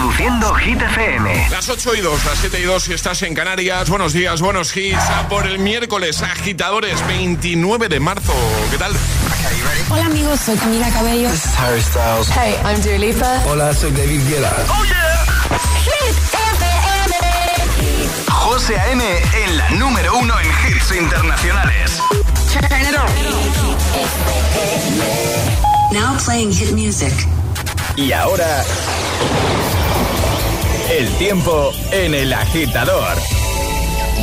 Reproduciendo Hit FM. Las 8 y 2, las 7 y 2 si estás en Canarias. Buenos días, buenos hits. A por el miércoles, agitadores, 29 de marzo. ¿Qué tal? Hola amigos, soy Camila Cabello. This is Harry Styles. Hey, I'm Dua Lipa. Hola, soy David Guetta. ¡Oh, yeah! Hit FM. José A.M. en la número uno en hits internacionales. Turn it on. Now playing hit music. Y ahora... El tiempo en el agitador.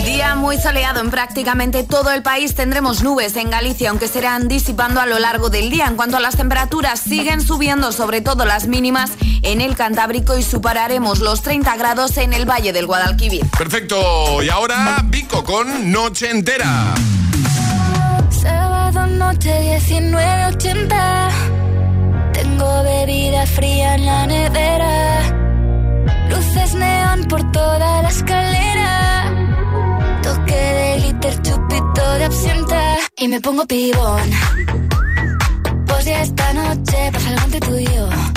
Día muy soleado en prácticamente todo el país. Tendremos nubes en Galicia, aunque serán disipando a lo largo del día. En cuanto a las temperaturas, siguen subiendo, sobre todo las mínimas en el Cantábrico y superaremos los 30 grados en el Valle del Guadalquivir. Perfecto. Y ahora, Pico con Noche Entera. Sábado noche 19.80 Tengo bebida fría en la nevera Por toda la escalera. Toque de glitter, chupito de absenta. Y me pongo pibón. Pues ya esta noche pasa algo entre tú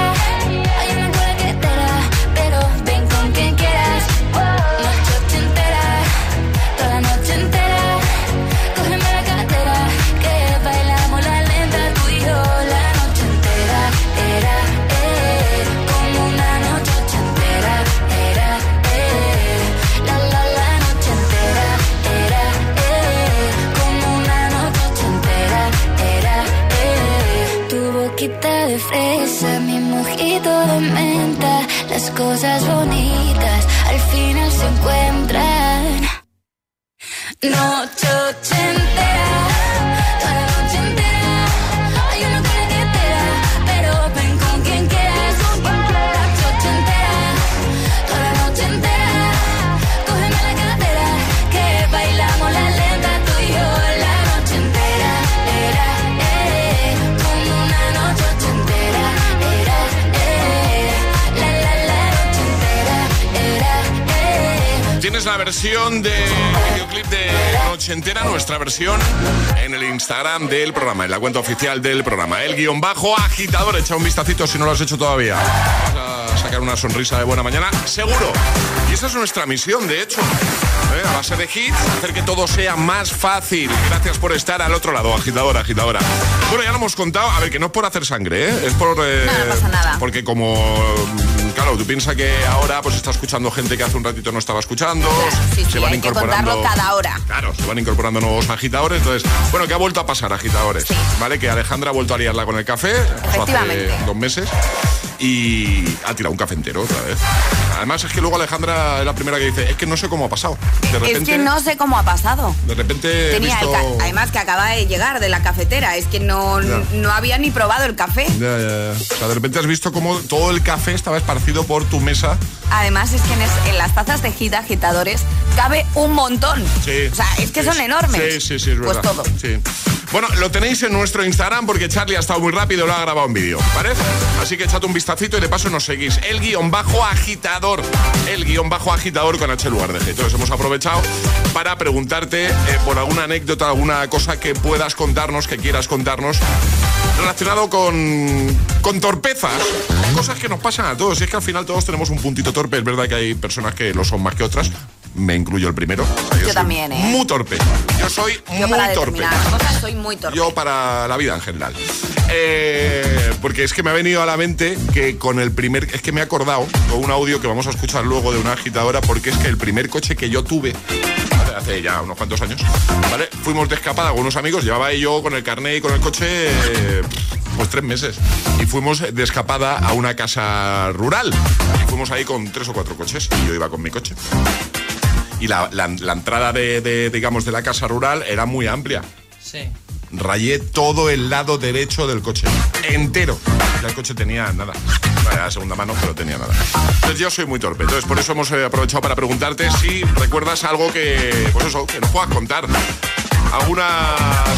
Noche versión de videoclip de Noche Entera, nuestra versión, en el Instagram del programa, en la cuenta oficial del programa. El guion bajo agitador, echa un vistacito si no lo has hecho todavía. Vas a sacar una sonrisa de buena mañana, seguro. Y esa es nuestra misión, de hecho. ¿eh? A base de hits, hacer que todo sea más fácil. Gracias por estar al otro lado, agitadora, agitadora. Bueno, ya lo hemos contado, a ver, que no es por hacer sangre, ¿eh? es por... eh, No, no pasa nada. Porque como, claro, tú piensas que ahora pues está escuchando gente que hace un ratito no estaba escuchando, Sí, se sí, van hay que incorporando... contarlo cada hora. Claro, se van incorporando nuevos agitadores. Entonces, bueno, ¿qué ha vuelto a pasar, agitadores? Sí. ¿Vale? Que Alejandra ha vuelto a liarla con el café. Eso hace Efectivamente. dos meses. Y ha tirado un café entero otra vez. Además, es que luego Alejandra es la primera que dice: Es que no sé cómo ha pasado. De repente, Es que no sé cómo ha pasado. De repente. Tenía el visto- ca- además que acaba de llegar de la cafetera, es que no, no había ni probado el café. Ya, ya, ya. O sea, de repente has visto cómo todo el café estaba esparcido por tu mesa. Además es que en, es- en las tazas de gita agitadores cabe un montón. Sí. O sea, es que Sí, son enormes. Sí, sí, sí, es Pues verdad. todo. Sí. Bueno, lo tenéis en nuestro Instagram porque Charlie ha estado muy rápido, lo ha grabado en vídeo, ¿vale? Así que echad un vistacito y de paso nos seguís. El guion bajo agitador. El guion bajo agitador con H lugar de G. Entonces hemos aprovechado para preguntarte eh, por alguna anécdota, alguna cosa que puedas contarnos, que quieras contarnos relacionado con, con torpezas. Cosas que nos pasan a todos. Y es que al final todos tenemos un puntito torpe. Es verdad que hay personas que lo son más que otras. Me incluyo el primero. O sea, Yo soy también, ¿eh? Muy torpe. Yo soy Yo muy para torpe. determinadas cosas soy muy torpe. Yo para la vida en general. Eh, porque es que me ha venido a la mente que con el primer. Es que me he acordado con un audio que vamos a escuchar luego de una agitadora, porque es que el primer coche que yo tuve. hace- Hace ya unos cuantos años, ¿vale? Fuimos de escapada con unos amigos, llevaba yo con el carnet y con el coche eh, pues tres meses. Y fuimos de escapada a una casa rural. Y fuimos ahí con tres o cuatro coches y yo iba con mi coche. Y la, la- la entrada de, de, digamos, de la casa rural era muy amplia Sí. rayé todo el lado derecho del coche, entero. Ya el coche tenía nada. Era segunda mano, pero tenía nada. Entonces yo soy muy torpe. Entonces por eso hemos eh, aprovechado para preguntarte si recuerdas algo que, pues eso, que nos puedas contar. ¿Alguna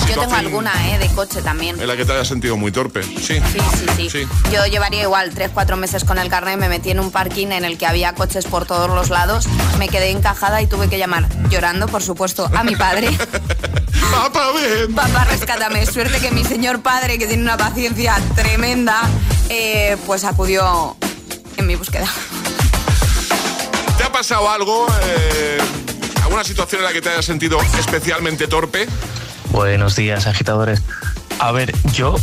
Yo tengo alguna, ¿eh? De coche también. en la que te hayas sentido muy torpe? Sí. Sí, sí, sí, Sí. Yo llevaría igual 3-4 meses con el carnet, me metí en un parking en el que había coches por todos los lados, me quedé encajada y tuve que llamar, llorando, por supuesto, a mi padre. Papá, ven. Papá, rescátame. Suerte que mi señor padre, que tiene una paciencia tremenda, eh, pues acudió en mi búsqueda. ¿Te ha pasado algo? eh, ¿Alguna situación en la que te hayas sentido especialmente torpe? Buenos días, agitadores. A ver, yo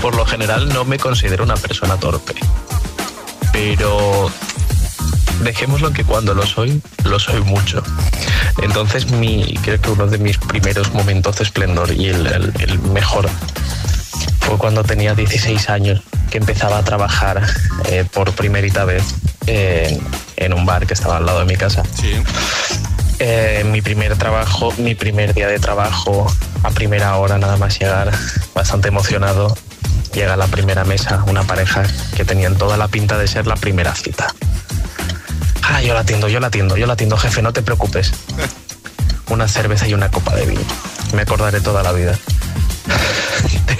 por lo general no me considero una persona torpe. Pero dejémoslo que cuando lo soy, lo soy mucho. Entonces, mi, creo que uno de mis primeros momentos de esplendor y el, el- el mejor fue cuando tenía 16 años, que empezaba a trabajar eh, por primerita vez en- en un bar que estaba al lado de mi casa. Sí. Eh, mi primer trabajo, mi primer día de trabajo, a primera hora nada más llegar, bastante emocionado, llega a la primera mesa una pareja que tenían toda la pinta de ser la primera cita. Ah, yo la atiendo, yo la atiendo, yo la atiendo, jefe, no te preocupes. Una cerveza y una copa de vino. Me acordaré toda la vida.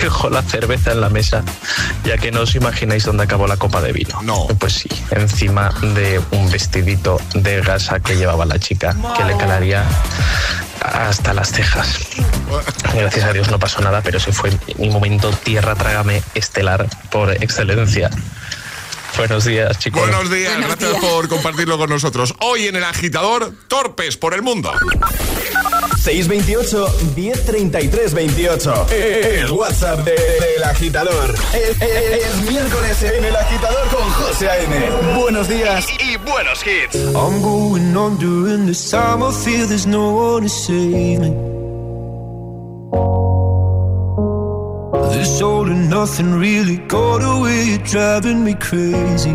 Dejo la cerveza en la mesa, ya que no os imagináis dónde acabó la copa de vino. No. Pues sí, encima de un vestidito de gasa que llevaba la chica, que le calaría hasta las cejas. Gracias a Dios no pasó nada, pero ese fue mi momento tierra trágame estelar por excelencia. Buenos días, chicos. Buenos días, Buenos gracias días. por compartirlo con nosotros. Hoy en el agitador, torpes por el mundo. 628 1033 28. El WhatsApp de- del agitador. Es, es- es miércoles en el agitador con José A.M. Buenos días. Y buenos hits. I'm going under, and this time I feel there's no one to save me. This all and nothing really got away, driving me crazy.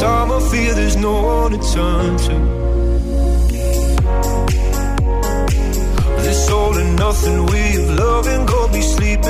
time I fear there's no one to turn to. This all and nothing way of loving, go be sleeping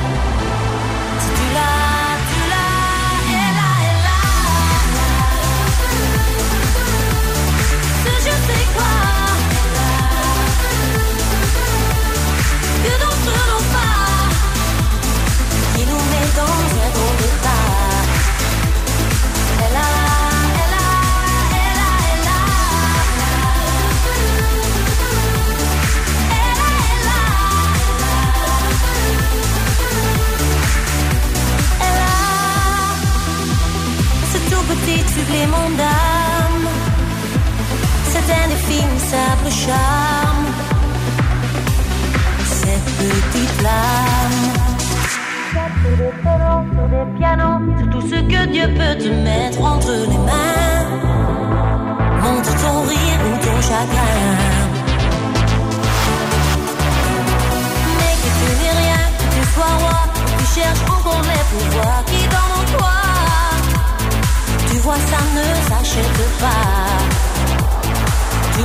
Petit supplément d'âme. C'est un infime simple charme. Cette petite. Sur des des pianos, sur tout ce que Dieu peut te mettre entre les mains. Montre ton rire ou ton chagrin. Mais que tu n'es rien, que tu sois roi, tu cherches encore les pouvoirs qui en toi. Vois, ça ne s'achète pas. Tu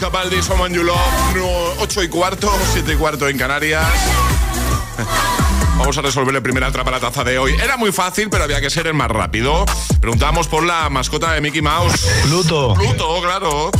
Luis Capaldi, Someone You Love. 8 y cuarto, 7 y cuarto en Canarias. Vamos a resolver el primer atrapa la taza de hoy. Era muy fácil, pero había que ser el más rápido. Preguntamos por la mascota de Mickey Mouse. Pluto. Pluto, claro.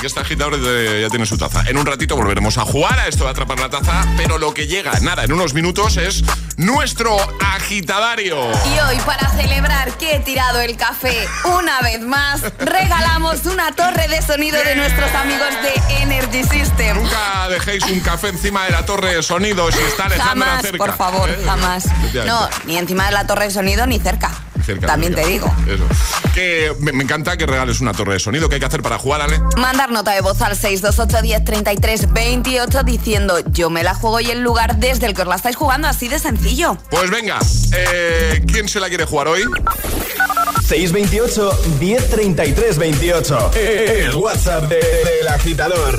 Que está agitador y ya tiene su taza. En un ratito volveremos a jugar a esto de atrapar la taza, pero lo que llega, nada, en unos minutos es nuestro agitadario. Y hoy, para celebrar que he tirado el café una vez más, regalamos una torre de sonido de nuestros amigos de Energy System. Nunca dejéis un café encima de la torre de sonido si está Alejandra Jamás, cerca. por favor, ¿eh? jamás. No, ni encima de la torre de sonido ni cerca. Cerca, También te digo. Eso. Que me, me encanta que regales una torre de sonido. ¿Qué hay que hacer para jugar, Ale? Mandar nota de voz al 628 10 33 28 diciendo yo me la juego y el lugar desde el que os la estáis jugando, así de sencillo. Pues venga, eh, ¿quién se la quiere jugar hoy? 628 1033 28. El WhatsApp de- del agitador.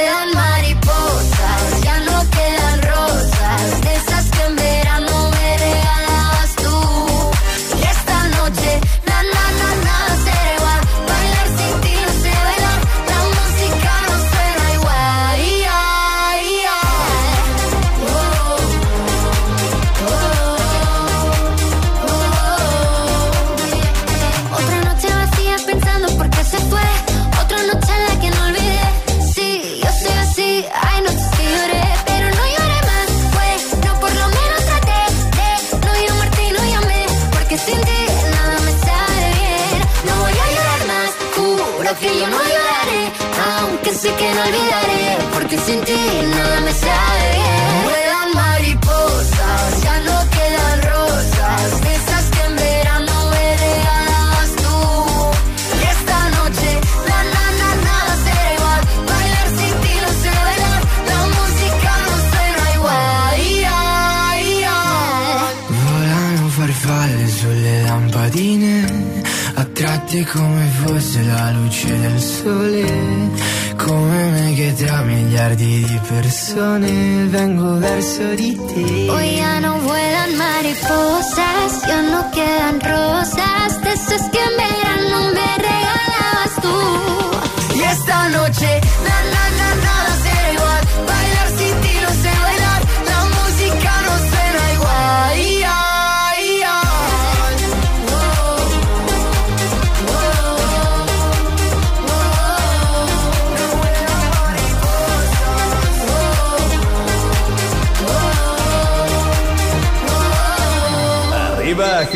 sabe bien. Mariposas, ya no quedan rosas, de esas que verano me regalabas tú. Y esta noche, na bailar sin ti no la música no suena igual. Ay. Volano farfalle sulle lampadine, attratti come fosse la luce del sole, miliardi di persone vengo verso di te. Hoy ya no vuelan mariposas, ya no quedan rosas, de esas que en verano me regalabas tú. Y esta noche,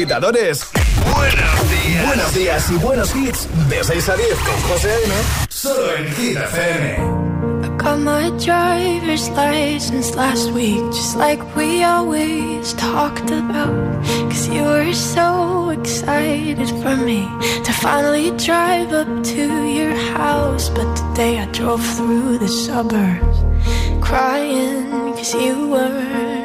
agitadores. Buenos días. Buenos días y buenos hits. De 6 a 10 con José A.M. Solo en Hit FM. I got my driver's license last week, just like we always talked about. Cause you were so excited for me to finally drive up to your house. But today I drove through the suburbs, crying cause you weren't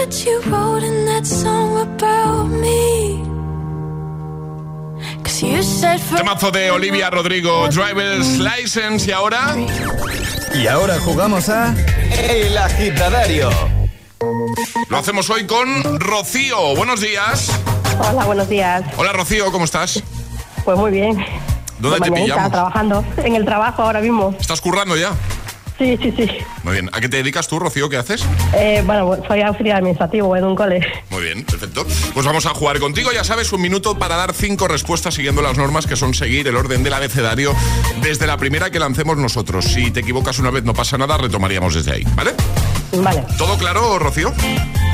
what you wrote in that song about me. Cause you said for Temazo de Olivia Rodrigo, Driver's License. Y ahora, Y ahora jugamos a El Agitadario. lo hacemos hoy con Rocío. Buenos días. Hola, buenos días. Hola Rocío, ¿cómo estás? Pues muy bien. ¿Dónde De te pillamos? trabajando en el trabajo ahora mismo. ¿Estás currando ya? Sí, sí, sí. Muy bien. ¿A qué te dedicas tú, Rocío? ¿Qué haces? Eh, bueno, soy auxiliar administrativo en un cole. Muy bien, perfecto. Pues vamos a jugar contigo, ya sabes, un minuto para dar cinco respuestas siguiendo las normas que son seguir el orden del abecedario desde la primera que lancemos nosotros. Si te equivocas una vez no pasa nada, retomaríamos desde ahí, ¿vale? Vale. ¿Todo claro, Rocío?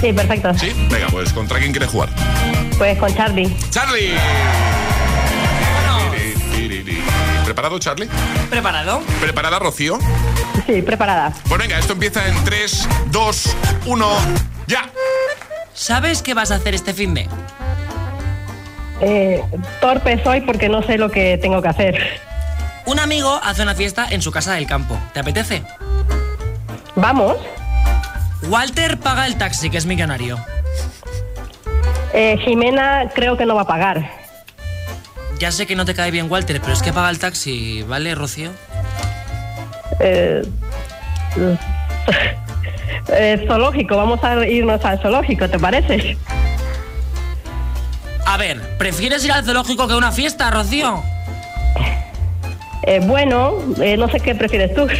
Sí, perfecto. Sí. Venga, pues ¿contra quién quieres jugar? Pues con Charlie. ¡Charlie! ¿Preparado, Charlie? ¿Preparado? ¿Preparada, Rocío? Sí, preparada. Pues venga, esto empieza en 3, 2, 1, ya. ¿Sabes qué vas a hacer este fin de? Eh, torpe soy porque no sé lo que tengo que hacer. Un amigo hace una fiesta en su casa del campo. ¿Te apetece? Vamos. Walter paga el taxi, que es millonario. Eh, Jimena creo que no va a pagar. Ya sé que no te cae bien Walter, pero es que paga el taxi, ¿vale, Rocío? Eh, eh, zoológico, vamos a irnos al zoológico, ¿te parece? A ver, ¿prefieres ir al zoológico que a una fiesta, Rocío? Eh, bueno, eh, no sé qué prefieres tú. Muy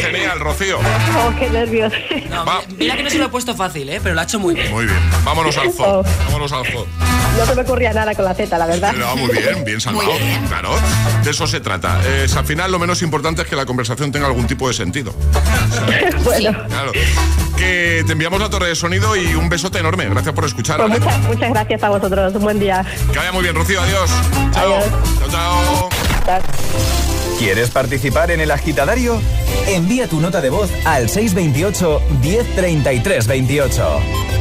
genial, Rocío. Oh, qué nervios. No, Va. mira, mira que no se lo he puesto fácil, ¿eh? Pero lo ha hecho muy bien. Muy bien. Vámonos al zoo. Oh. Vámonos al zoo. No se me ocurría nada con la Z, la verdad. Muy bien, bien salvado. Claro, de eso se trata. Es, al final lo menos importante es que la conversación tenga algún tipo de sentido. bueno, Claro. Que te enviamos la torre de sonido y un besote enorme. Gracias por escuchar. pues muchas, muchas gracias a vosotros. Un buen día. Que vaya muy bien, Rocío. Adiós. Chao. Chao, chao. ¿Quieres participar en el agitadario? Envía tu nota de voz al 628 1033 28.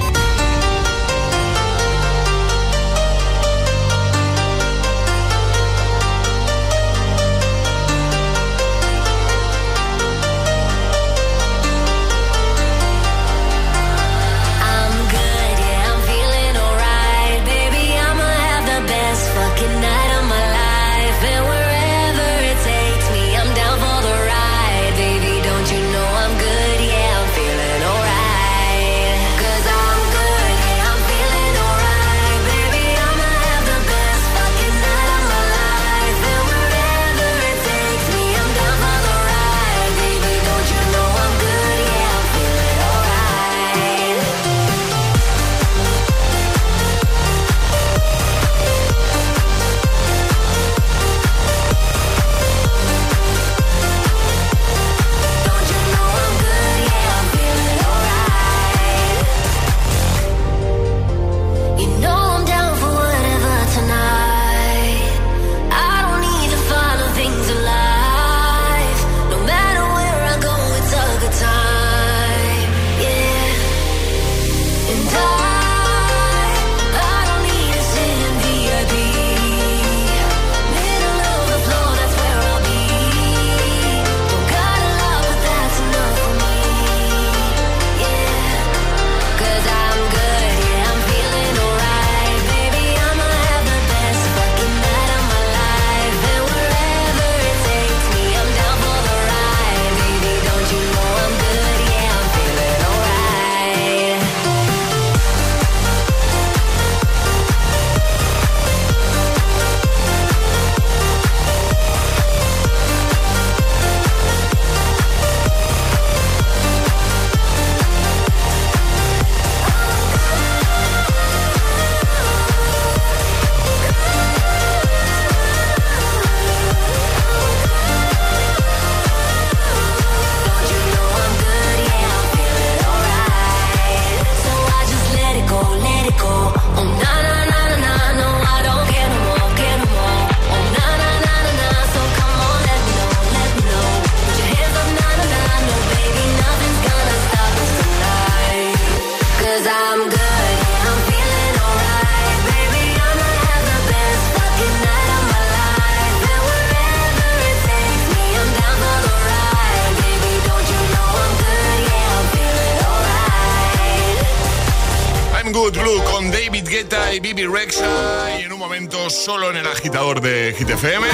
Solo en el agitador de Hit FM.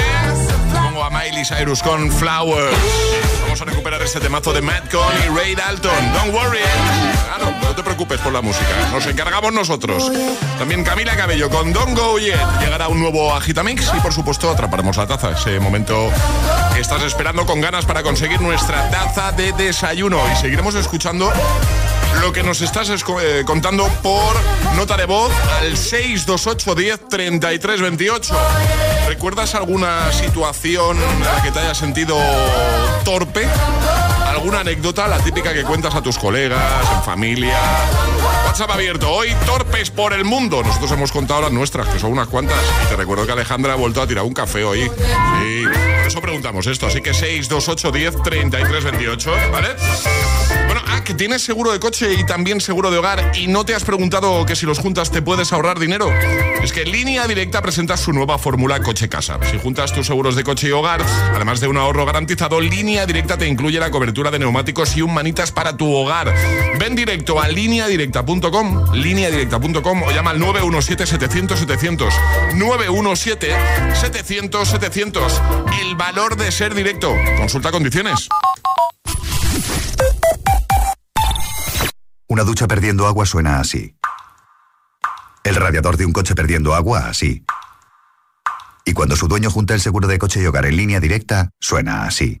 Pongo a Miley Cyrus con Flowers. Vamos a recuperar este temazo de Matt Con y Ray Dalton. Don't worry. Claro, no te preocupes por la música. Nos encargamos nosotros. También Camila Cabello con Don't Go Yet. Llegará un nuevo Agitamix y por supuesto atraparemos la taza. Ese momento estás esperando con ganas para conseguir nuestra taza de desayuno. Y seguiremos escuchando lo que nos estás eh, contando por nota de voz al 628 10 33 28. ¿Recuerdas alguna situación en la que te hayas sentido torpe? ¿Alguna anécdota, la típica que cuentas a tus colegas, en familia? WhatsApp abierto, hoy torpes por el mundo. Nosotros hemos contado las nuestras, que son unas cuantas. Te recuerdo que Alejandra ha vuelto a tirar un café hoy. Sí, por eso preguntamos esto. Así que 628 10 33 28, ¿vale? Bueno, ha que tienes seguro de coche y también seguro de hogar y no te has preguntado que si los juntas te puedes ahorrar dinero? Es que Línea Directa presenta su nueva fórmula coche-casa. Si juntas tus seguros de coche y hogar, además de un ahorro garantizado, Línea Directa te incluye la cobertura de neumáticos y un manitas para tu hogar. Ven directo a lineadirecta.com, lineadirecta.com o llama al 917-700-700. 917-700-700. El valor de ser directo. Consulta condiciones. Una ducha perdiendo agua suena así. El radiador de un coche perdiendo agua así. Y cuando su dueño junta el seguro de coche y hogar en línea directa, suena así.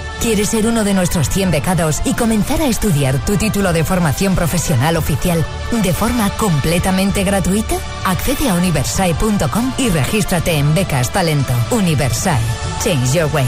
¿Quieres ser uno de nuestros 100 becados y comenzar a estudiar tu título de formación profesional oficial de forma completamente gratuita? Accede a universal.com y regístrate en Becas Talento. Universal. Change your way.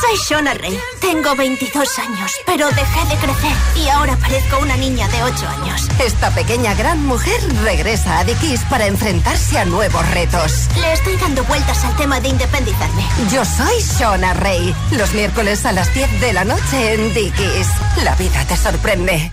Soy Shona Rey. Tengo 22 años, pero dejé de crecer y ahora parezco una niña de 8 años. Esta pequeña gran mujer regresa a Dickies para enfrentarse a nuevos retos. Le estoy dando vueltas al tema de independizarme. Yo soy Shona Rey. Los miércoles a las 10 de la noche en Dickies. La vida te sorprende.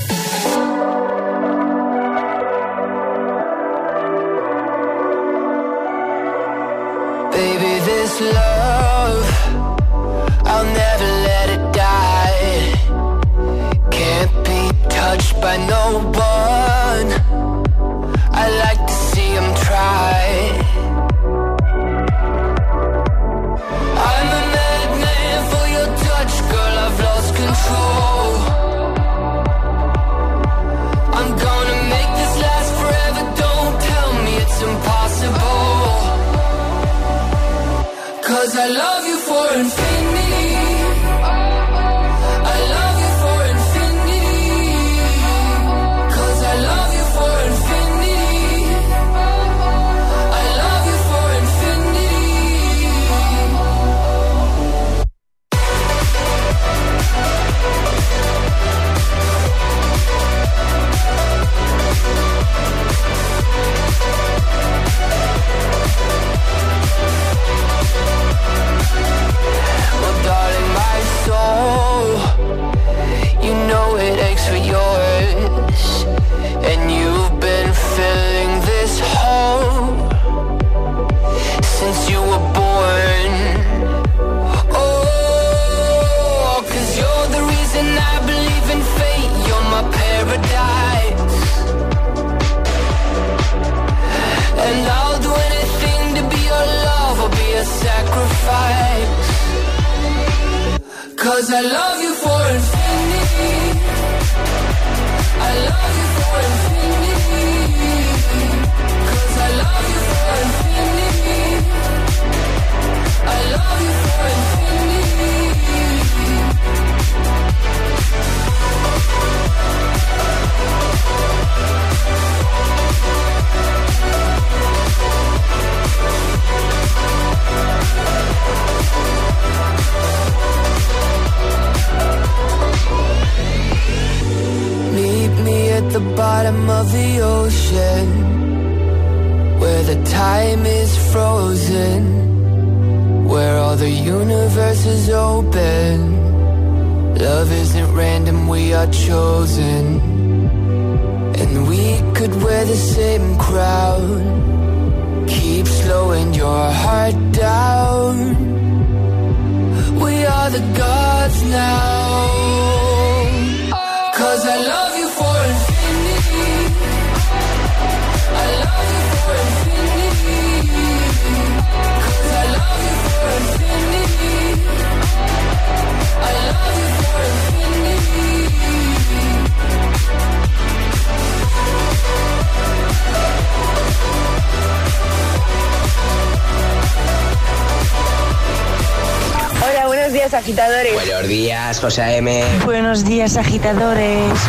José A.M. Buenos días, agitadores.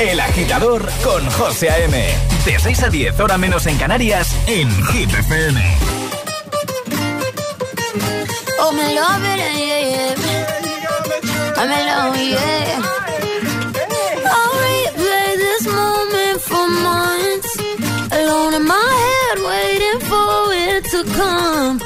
El agitador con José A.M. De 6 a 10, hora menos en Canarias, en Hit FM. Oh, me love it, yeah, yeah. I'm alone, yeah. I'll replay this moment for months. Alone in my head, waiting for it to come.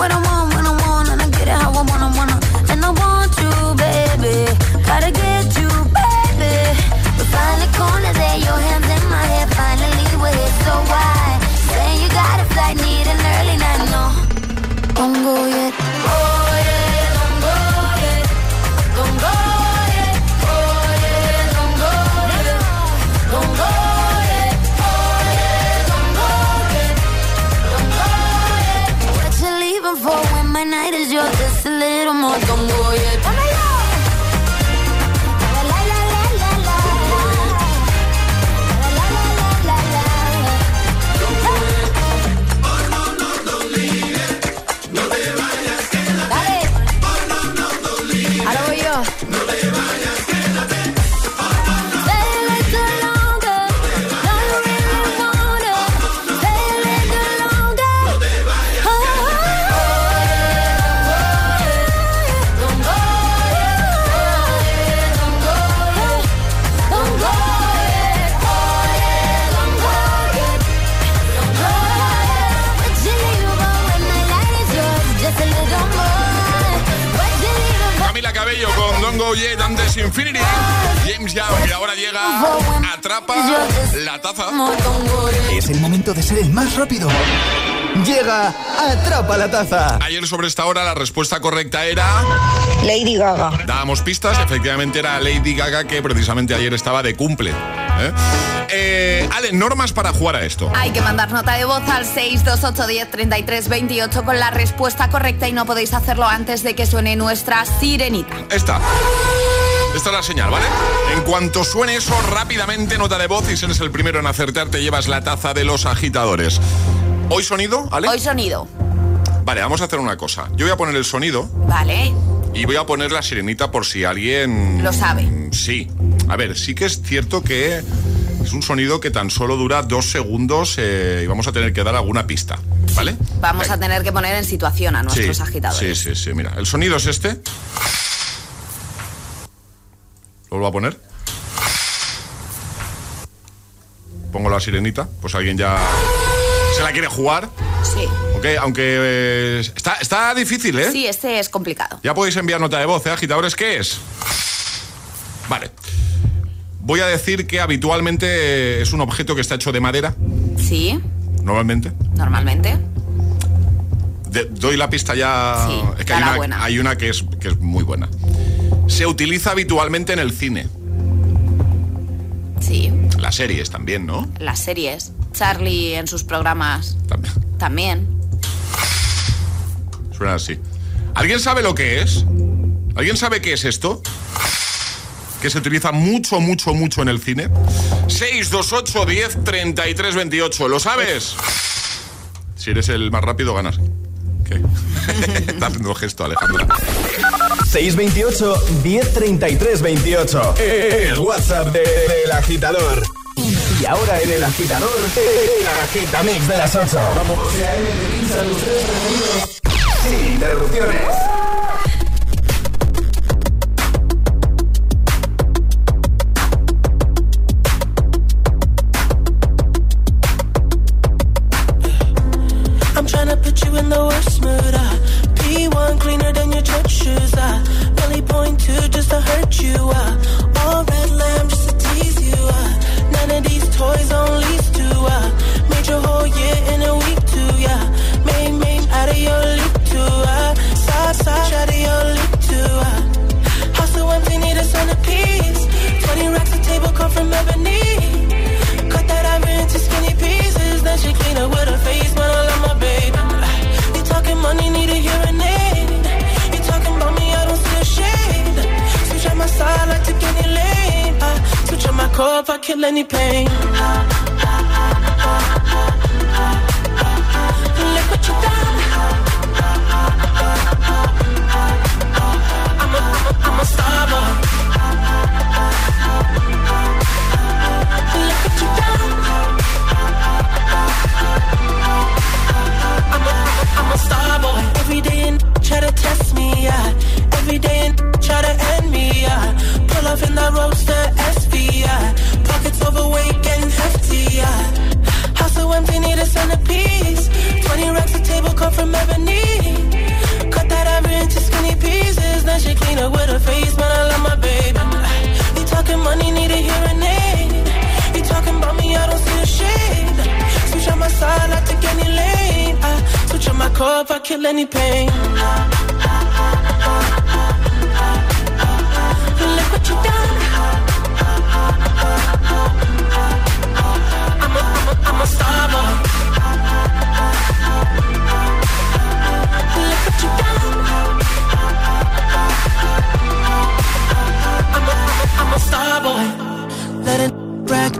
When I'm Infinity, James Young, y ahora llega Atrapa la taza. Es el momento de ser el más rápido. Llega Atrapa la Taza. Ayer sobre esta hora la respuesta correcta era... Lady Gaga. Dábamos pistas, efectivamente era Lady Gaga que precisamente ayer estaba de cumple. ¿eh? Eh, Ale, normas para jugar a esto. Hay que mandar nota de voz al 628 10 33 28 con la respuesta correcta y no podéis hacerlo antes de que suene nuestra sirenita. Esta. Esta es la señal, ¿vale? En cuanto suene eso, rápidamente nota de voz y si eres el primero en acertar, te llevas la taza de los agitadores. ¿Hoy sonido, Ale? Hoy sonido. Vale, vamos a hacer una cosa. Yo voy a poner el sonido Vale, y voy a poner la sirenita por si alguien... lo sabe. Sí. A ver, sí que es cierto que es un sonido que tan solo dura dos segundos eh, y vamos a tener que dar alguna pista, ¿vale? Vamos a tener que poner en situación a nuestros sí, agitadores. Sí, sí, sí. Mira, el sonido es este. ¿Lo vuelvo a poner? Pongo la sirenita, pues alguien ya se la quiere jugar. Sí. Ok, aunque eh, está, está difícil, ¿eh? Sí, este es complicado. Ya podéis enviar nota de voz, ¿eh? Agitadores, ¿qué es? Vale. Voy a decir que habitualmente es un objeto que está hecho de madera, Sí, normalmente. normalmente. De- doy la pista ya. Sí, es que hay una, buena. hay una que es, que es muy buena. Se utiliza habitualmente en el cine. Sí, Las series también, ¿no? las series. Charlie en sus programas también. Suena así. ¿Alguien sabe lo que es? ¿Alguien sabe qué es esto? Que se utiliza mucho, mucho, mucho en el cine. 628 10 33 28. ¿Lo sabes? Si eres el más rápido, ganas. ¿Qué? Está haciendo el gesto, Alejandra. 628 1033 28. El WhatsApp de- del agitador. Y ahora en el agitador, el agitamix de las 8. Vamos. Sin interrupciones. Kill any pain. Look what.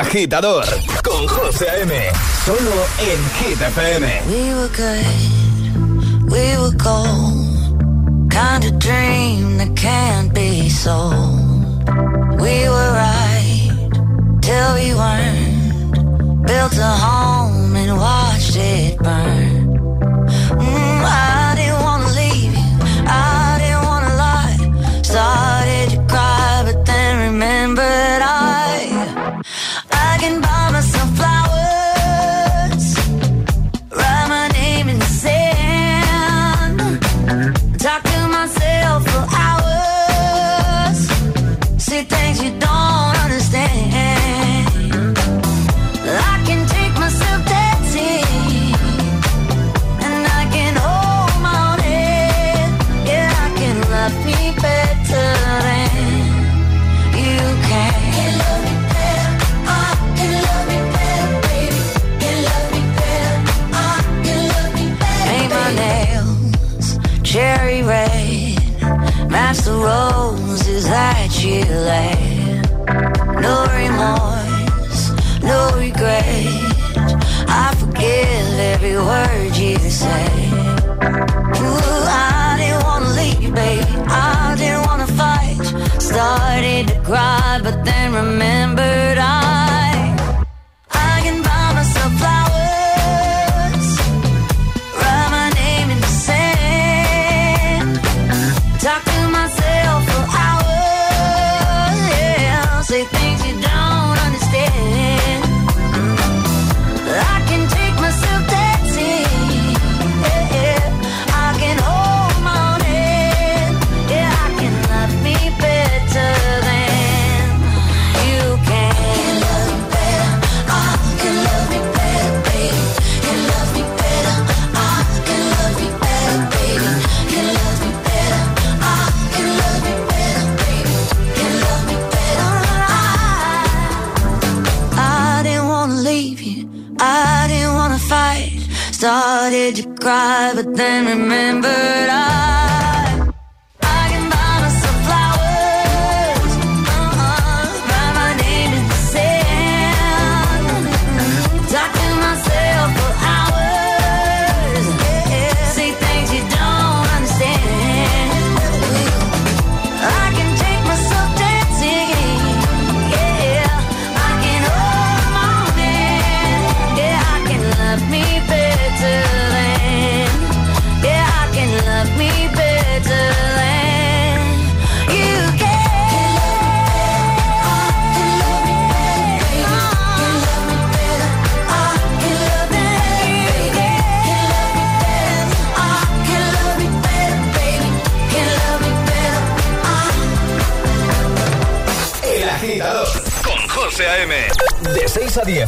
agitador con José M. Solo en Hit FM. We were good, we were cold. Kind of dream that can't be sold. We were right till we weren't. Built a home and watched it burn. Mm, I No remorse, no regret.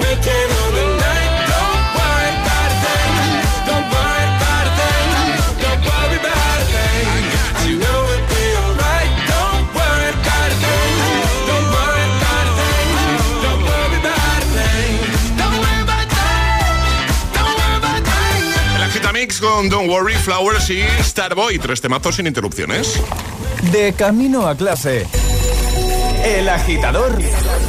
We can on the night. Don't worry about a thing. Don't worry about a thing. Don't worry about a thing. You know it'll be alright. Don't worry about a thing. Don't worry about a thing. Don't worry about a thing. Don't worry about a thing. Don't worry about a thing. El Agitamix con Don't Worry, Flowers y Starboy. Tres temazos sin interrupciones. De camino a clase. El agitador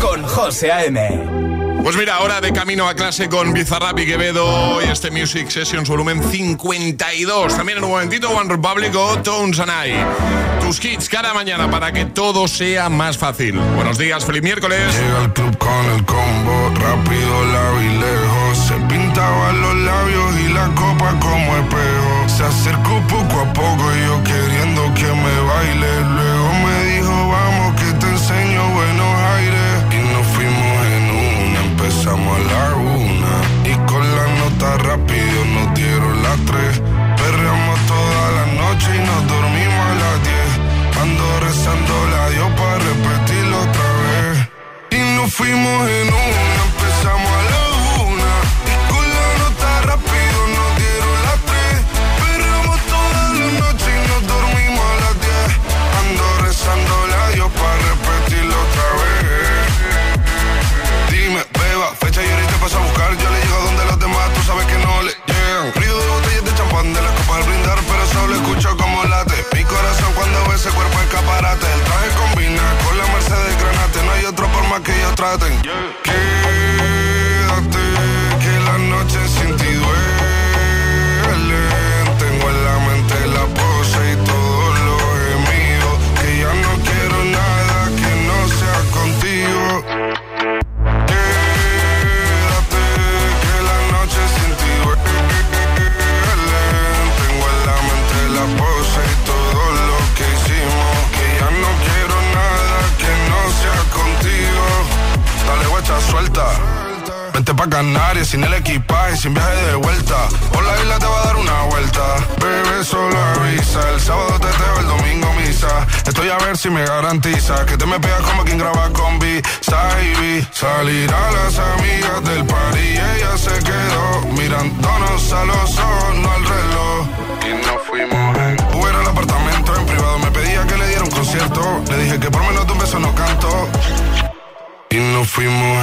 con José A.M. Pues mira, ahora de camino a clase con Bizarrap y Quevedo y este Music Sessions volumen 52. También en un momentito One Republic o Tones and I. Tus kits cada mañana para que todo sea más fácil. Buenos días, feliz miércoles. Llega al club con el combo, rápido, largo y lejos. Se pintaban los labios y la copa como espejo. Se acercó poco a poco y yo queriendo que me baile. Luego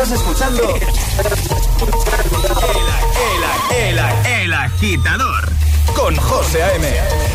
Estás escuchando el, el, el, el agitador con José A.M.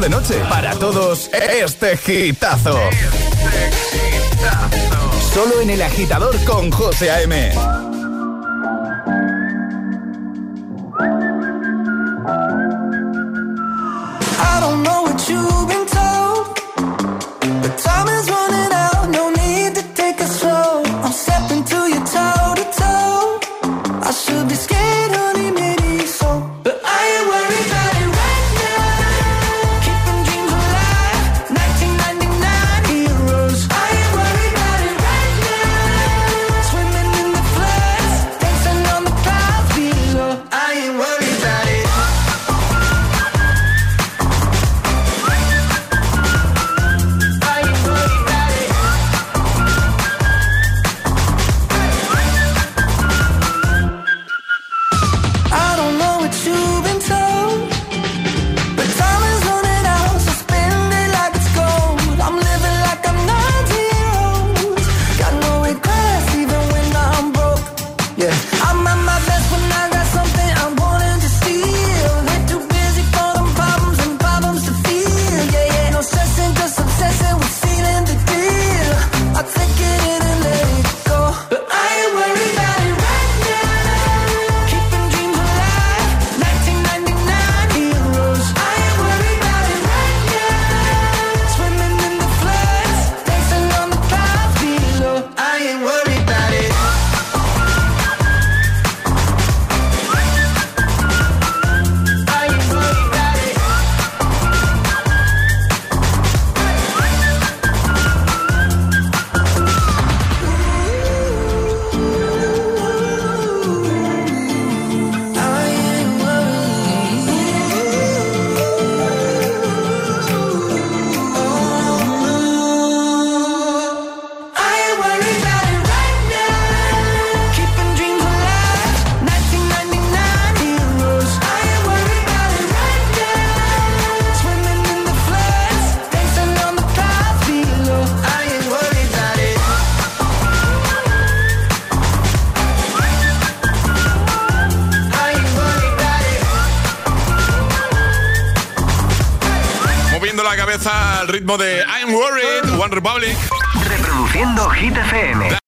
de noche. Para todos, este gitazo. Este. Solo en el agitador con José A.M.